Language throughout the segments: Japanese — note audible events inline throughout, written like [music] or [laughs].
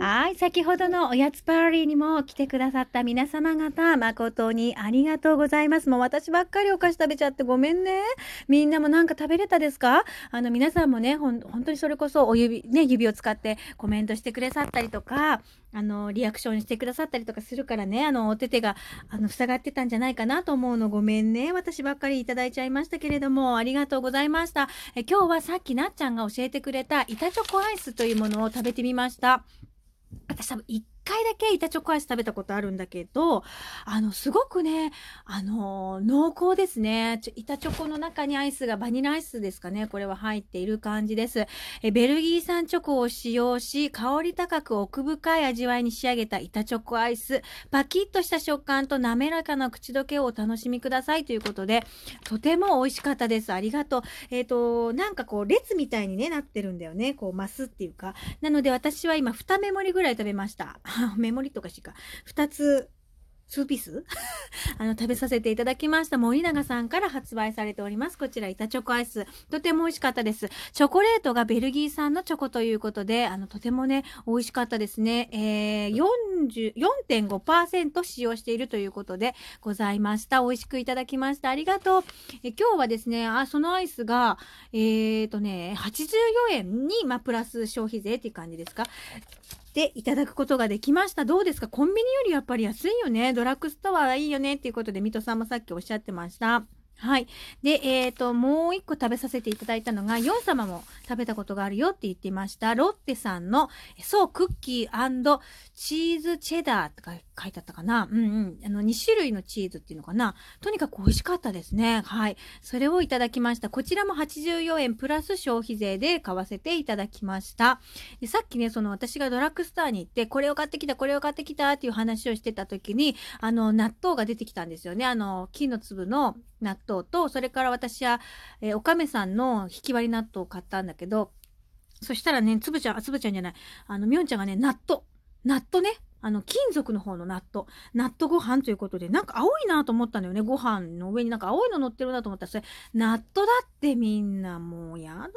はい。先ほどのおやつパーリーにも来てくださった皆様方、誠にありがとうございます。もう私ばっかりお菓子食べちゃってごめんね。みんなもなんか食べれたですか？あの、皆さんもね、ほん、本当にそれこそお指、ね、指を使ってコメントしてくださったりとか、あの、リアクションしてくださったりとかするからね、あの、お手手が、あの、塞がってたんじゃないかなと思うのごめんね。私ばっかりいただいちゃいましたけれども、ありがとうございました。え今日はさっきなっちゃんが教えてくれた板チョコアイスというものを食べてみました。私多分1回だけ板チョコアイス食べたことあるんだけど、あの、すごくね、あの、濃厚ですね。板チョコの中にアイスがバニラアイスですかね。これは入っている感じです。えベルギー産チョコを使用し、香り高く奥深い味わいに仕上げた板チョコアイス。パキッとした食感と滑らかな口どけをお楽しみくださいということで、とても美味しかったです。ありがとう。えっ、ー、と、なんかこう、列みたいにね、なってるんだよね。こう、マスっていうか。なので私は今、2メモリぐらい食べました。[laughs] メモリとかしか、2つ2ピース？[laughs] あの、食べさせていただきました。森永さんから発売されております。こちら、板チョコアイス。とても美味しかったです。チョコレートがベルギー産のチョコということで、あの、とてもね、美味しかったですね。えー、4.5%使用しているということでございました。美味しくいただきました。ありがとう。え今日はですね、あ、そのアイスが、えーとね、84円に、まあ、プラス消費税っていう感じですか？ていただくことができました。どうですか？コンビニよりやっぱり安いよね。ドラッグストアはいいよねっていうことで、水戸さんもさっきおっしゃってました。はい。で、えっ、ー、と、もう一個食べさせていただいたのが、ヨン様も食べたことがあるよって言っていました。ロッテさんの、そう、クッキーチーズチェダーとか書いてあったかな？うんうん。あの、2種類のチーズっていうのかな？とにかく美味しかったですね。はい。それをいただきました。こちらも84円プラス消費税で買わせていただきました。でさっきね、その私がドラッグストアに行って、これを買ってきた、これを買ってきたっていう話をしてた時に、あの、納豆が出てきたんですよね。あの、金の粒の納豆と、それから私は、えー、おかめさんの引き割り納豆を買ったんだけど、そしたらね、つぶちゃん、あ、つぶちゃんじゃない、あの、みょんちゃんがね、納豆、納豆ね、あの、金属の方の納豆。納豆ご飯ということで、なんか青いなと思ったんだよね。ご飯の上になんか青いの乗ってるなと思ったら、それ、納豆だってみんなもうやだー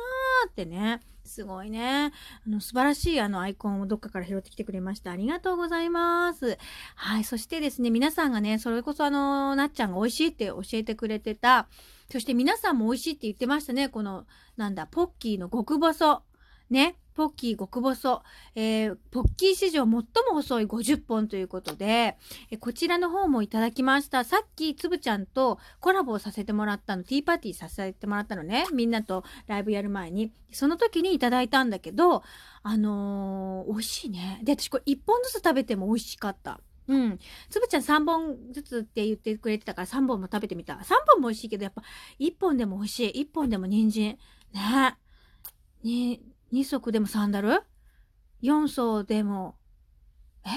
ってね。すごいね。あの、素晴らしいあのアイコンをどっかから拾ってきてくれました。ありがとうございます。はい。そしてですね、皆さんがね、それこそあの、なっちゃんが美味しいって教えてくれてた、そして皆さんも美味しいって言ってましたね。この、なんだ、ポッキーの極細。ね。ポッキー極細、えー、ポッキー史上最も細い50本ということで、えこちらの方もいただきました。さっきつぶちゃんとコラボをさせてもらったの、ティーパーティーさせてもらったのね。みんなとライブやる前に。その時にいただいたんだけど、あのー、美味しいね。で、私これ1本ずつ食べても美味しかった。うん。つぶちゃん3本ずつって言ってくれてたから3本も食べてみた。3本も美味しいけど、やっぱ1本でも美味しい。1本でも人参。ね。ね2足でもサンダル ?4 層でも、え？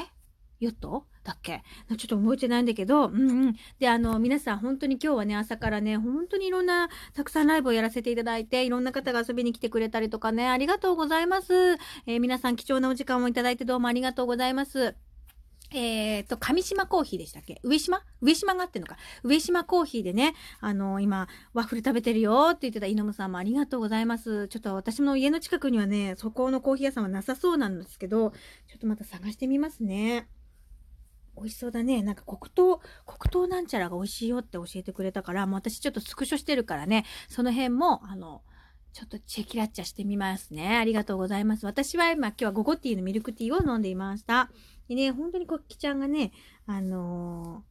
ヨット？だっけ？ちょっと覚えてないんだけど、うんうん。で、あの、皆さん本当に今日はね、朝からね、本当にいろんな、たくさんライブをやらせていただいて、いろんな方が遊びに来てくれたりとかね、ありがとうございます。えー、皆さん貴重なお時間をいただいてどうもありがとうございます。えっ、ー、と、上島コーヒーでしたっけ？上島？上島があってんのか上島コーヒーでね、あのー、今、ワッフル食べてるよって言ってた井上さんもありがとうございます。ちょっと私の家の近くにはね、そこのコーヒー屋さんはなさそうなんですけど、ちょっとまた探してみますね。美味しそうだね。なんか黒糖、黒糖なんちゃらが美味しいよって教えてくれたから、もう私ちょっとスクショしてるからね、その辺も、あの、ちょっとチェキラッチャしてみますね。ありがとうございます。私は今今日はゴゴティーのミルクティーを飲んでいました。でね、本当にこっきちゃんがね、あの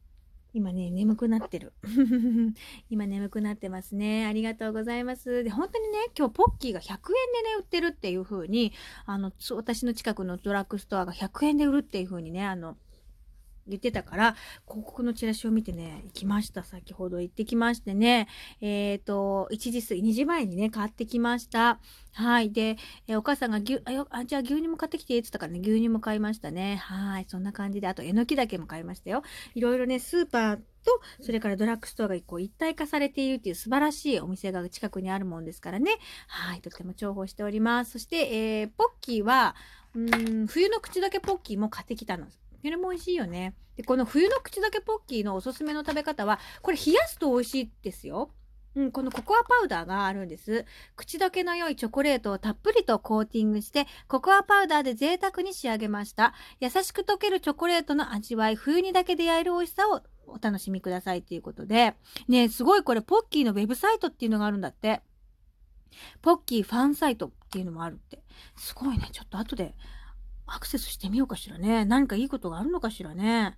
ー、今ね、眠くなってる。[laughs] 今眠くなってますね。ありがとうございます。で、本当にね、今日ポッキーが100円でね、売ってるっていう風に、あの、私の近くのドラッグストアが100円で売るっていう風にね、あの、言ってたから、広告のチラシを見てね、行きました。先ほど行ってきましてね。えっ、ー、と、1時過ぎ、2時前にね、買ってきました。はい。で、えー、お母さんが牛、あ、あじゃあ牛乳も買ってきて、って言ったからね、牛乳も買いましたね。はい。そんな感じで、あと、えのきだけも買いましたよ。いろいろね、スーパーと、それからドラッグストアがこう一体化されているっていう素晴らしいお店が近くにあるもんですからね。はい。とっても重宝しております。そして、えー、ポッキーは、うん、冬の口だけポッキーも買ってきたの。これも美味しいよね。で、この冬の口だけポッキーのおすすめの食べ方は、これ冷やすと美味しいですよ。うん、このココアパウダーがあるんです。口どけの良いチョコレートをたっぷりとコーティングして、ココアパウダーで贅沢に仕上げました。優しく溶けるチョコレートの味わい、冬にだけ出会える美味しさをお楽しみくださいということで、ねすごいこれポッキーのウェブサイトっていうのがあるんだって。ポッキーファンサイトっていうのもあるって。すごいね。ちょっと後でアクセスしてみようかしらね。何かいいことがあるのかしらね。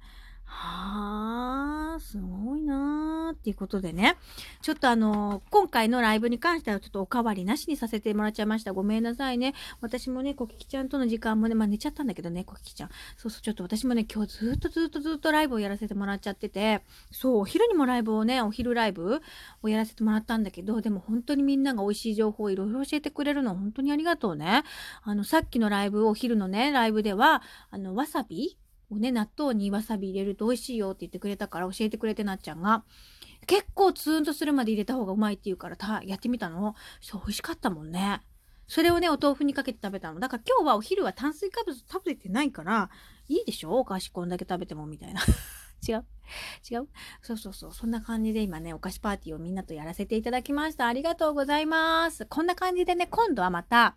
はあ、すごいなーっていうことでね。ちょっとあのー、今回のライブに関してはちょっとおかわりなしにさせてもらっちゃいました。ごめんなさいね。私もね、コキキちゃんとの時間もね、まあ寝ちゃったんだけどね、コキキちゃん。そうそう、ちょっと私もね、今日ずっとずっとずっとライブをやらせてもらっちゃってて、そう、お昼にもライブをね、お昼ライブをやらせてもらったんだけど、でも本当にみんなが美味しい情報をいろいろ教えてくれるの本当にありがとうね。あの、さっきのライブ、お昼のね、ライブでは、あの、わさびをね、納豆にわさび入れると美味しいよって言ってくれたから教えてくれてなっちゃんが、結構ツーンとするまで入れた方がうまいって言うからたやってみたの？そう、美味しかったもんね。それをね、お豆腐にかけて食べたの。だから今日はお昼は炭水化物食べてないから、いいでしょ？お菓子こんだけ食べてもみたいな。[laughs] 違う？違う？そうそうそう。そんな感じで今ね、お菓子パーティーをみんなとやらせていただきました。ありがとうございます。こんな感じでね、今度はまた、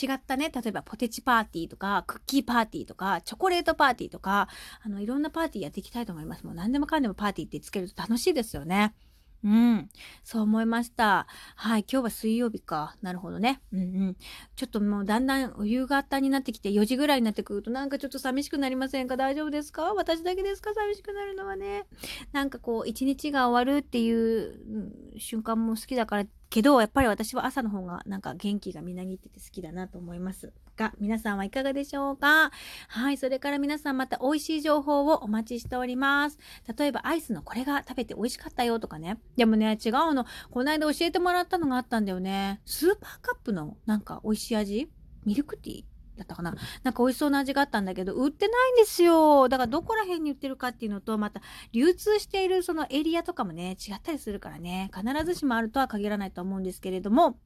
違ったね、例えばポテチパーティーとか、クッキーパーティーとか、チョコレートパーティーとか、あの、いろんなパーティーやっていきたいと思います。もう何でもかんでもパーティーってつけると楽しいですよね。うん。そう思いました。はい。今日は水曜日か。なるほどね。うんうん。ちょっともうだんだん夕方になってきて4時ぐらいになってくるとなんかちょっと寂しくなりませんか？大丈夫ですか？私だけですか？寂しくなるのはね。なんかこう一日が終わるっていう瞬間も好きだからけど、やっぱり私は朝の方がなんか元気がみなぎってて好きだなと思いますが、皆さんはいかがでしょうか？はい、それから皆さんまた美味しい情報をお待ちしております。例えばアイスのこれが食べて美味しかったよとかね。でもね、違うの。この間教えてもらったのがあったんだよね。スーパーカップのなんか美味しい味？ミルクティー？だったかななんか美味しそうな味があったんだけど、売ってないんですよ。だからどこら辺に売ってるかっていうのと、また流通しているそのエリアとかもね、違ったりするからね、必ずしもあるとは限らないと思うんですけれども、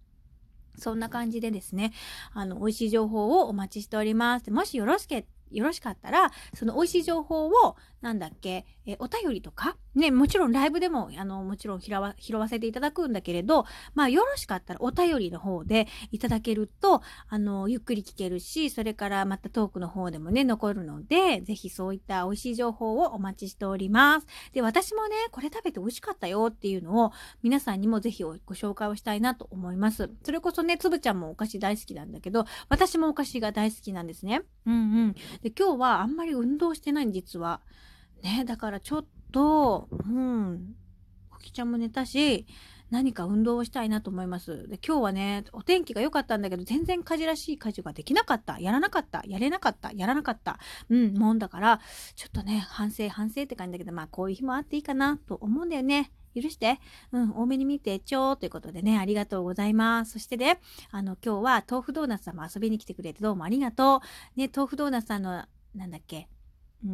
そんな感じでですね、あの、美味しい情報をお待ちしております。もしよろしけよろしかったら、その美味しい情報を、なんだっけ、えお便りとか、ね、もちろんライブでも、あの、もちろん拾わ拾わせていただくんだけれど、まあ、よろしかったらお便りの方でいただけると、あの、ゆっくり聞けるし、それからまたトークの方でもね、残るので、ぜひそういった美味しい情報をお待ちしております。で、私もね、これ食べて美味しかったよっていうのを、皆さんにもぜひご紹介をしたいなと思います。それこそね、つぶちゃんもお菓子大好きなんだけど、私もお菓子が大好きなんですね。うんうん。で、今日はあんまり運動してない実は。ね、だからちょっと、うん、コキちゃんも寝たし、何か運動をしたいなと思います。で今日はね、お天気が良かったんだけど、全然家事らしい家事ができなかった。やらなかった。やれなかった。やらなかった。うん、もんだから、ちょっとね、反省、反省って感じだけど、まあ、こういう日もあっていいかなと思うんだよね。許して。うん、多めに見てちょーということでね、ありがとうございます。そしてね、あの、今日は豆腐ドーナツさんも遊びに来てくれてどうもありがとう。ね、豆腐ドーナツさんの、なんだっけ、うー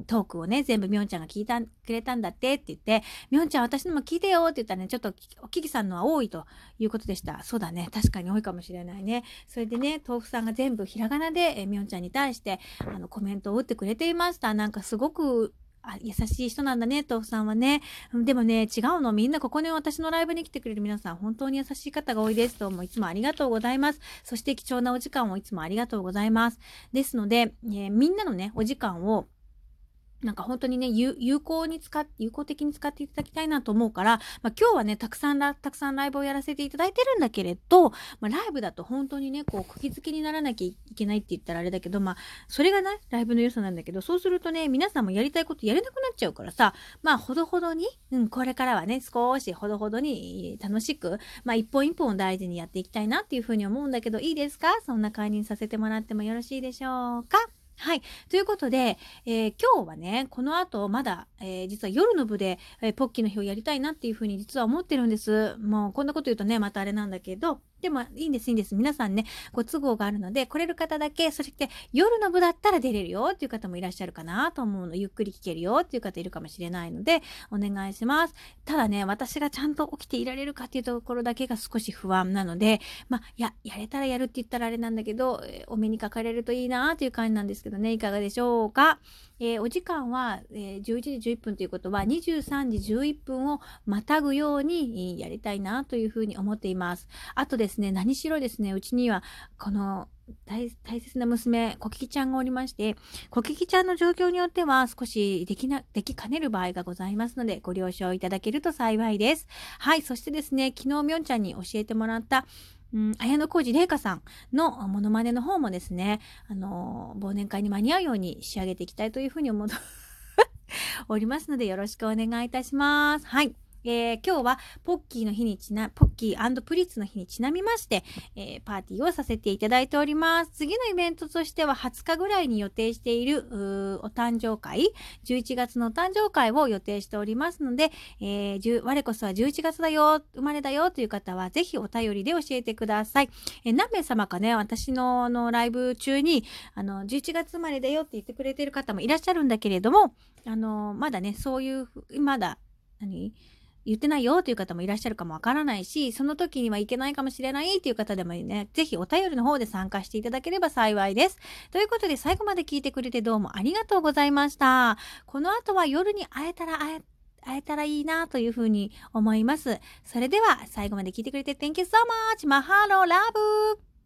ん、トークをね、全部みょんちゃんが聞いた、くれたんだってって言って、みょんちゃん私のも聞いてよって言ったらね、ちょっとおききさんのは多いということでした。そうだね。確かに多いかもしれないね。それでね、豆腐さんが全部ひらがなで、みょんちゃんに対して、あの、コメントを打ってくれていました。なんかすごくあ、優しい人なんだね、豆腐さんはね。でもね、違うの。みんなここに私のライブに来てくれる皆さん、本当に優しい方が多いです。どうもいつもありがとうございます。そして貴重なお時間をいつもありがとうございます。ですので、えー、みんなのね、お時間をなんか本当にね、有効に使っ、有効的に使っていただきたいなと思うから、まあ今日はね、たくさんたくさんライブをやらせていただいてるんだけれど、まあライブだと本当にね、こう、釘付けにならなきゃいけないって言ったらあれだけど、まあ、それがね、ライブの良さなんだけど、そうするとね、皆さんもやりたいことやれなくなっちゃうからさ、まあ、ほどほどに、うん、これからはね、少しほどほどに楽しく、まあ、一本一本を大事にやっていきたいなっていうふうに思うんだけど、いいですか？そんな会にさせてもらってもよろしいでしょうか？はい。ということで、えー、今日はね、この後まだ、えー、実は夜の部で、えー、ポッキーの日をやりたいなっていうふうに実は思ってるんです。もうこんなこと言うとね、またあれなんだけど、でもいいんです、いいんです。皆さんね、ご都合があるので、来れる方だけ、そして夜の部だったら出れるよっていう方もいらっしゃるかなと思うの。ゆっくり聞けるよっていう方いるかもしれないので、お願いします。ただね、私がちゃんと起きていられるかっていうところだけが少し不安なので、まあ、や、やれたらやるって言ったらあれなんだけど、お目にかかれるといいなっていう感じなんですけどね、いかがでしょうか？えー、お時間は、えー、11時11分ということは23時11分をまたぐようにやりたいなというふうに思っています。あとですね、何しろですね、うちにはこの大切な娘、コキキちゃんがおりまして、コキキちゃんの状況によっては少しできな、できかねる場合がございますので、ご了承いただけると幸いです。はい、そしてですね、昨日みょんちゃんに教えてもらった、うん、綾小路玲香さんのモノマネの方もですね、あの、忘年会に間に合うように仕上げていきたいというふうに思って [laughs] おりますので、よろしくお願いいたします。はい。えー、今日はポッキーの日にちな、ポッキープリッツの日にちなみまして、えー、パーティーをさせていただいております。次のイベントとしては20日ぐらいに予定している、お誕生会、11月のお誕生会を予定しておりますので、えー、我こそは11月だよ、生まれだよという方はぜひお便りで教えてください。えー、何名様かね、私のあのライブ中に、あの、11月生まれだよって言ってくれてる方もいらっしゃるんだけれども、あの、まだね、そういう、まだ、何？言ってないよという方もいらっしゃるかもわからないし、その時にはいけないかもしれないという方でもね、ぜひお便りの方で参加していただければ幸いです。ということで最後まで聞いてくれてどうもありがとうございました。この後は夜に会えたら会え会えたらいいなというふうに思います。それでは最後まで聞いてくれて Thank you so much! マハローラブ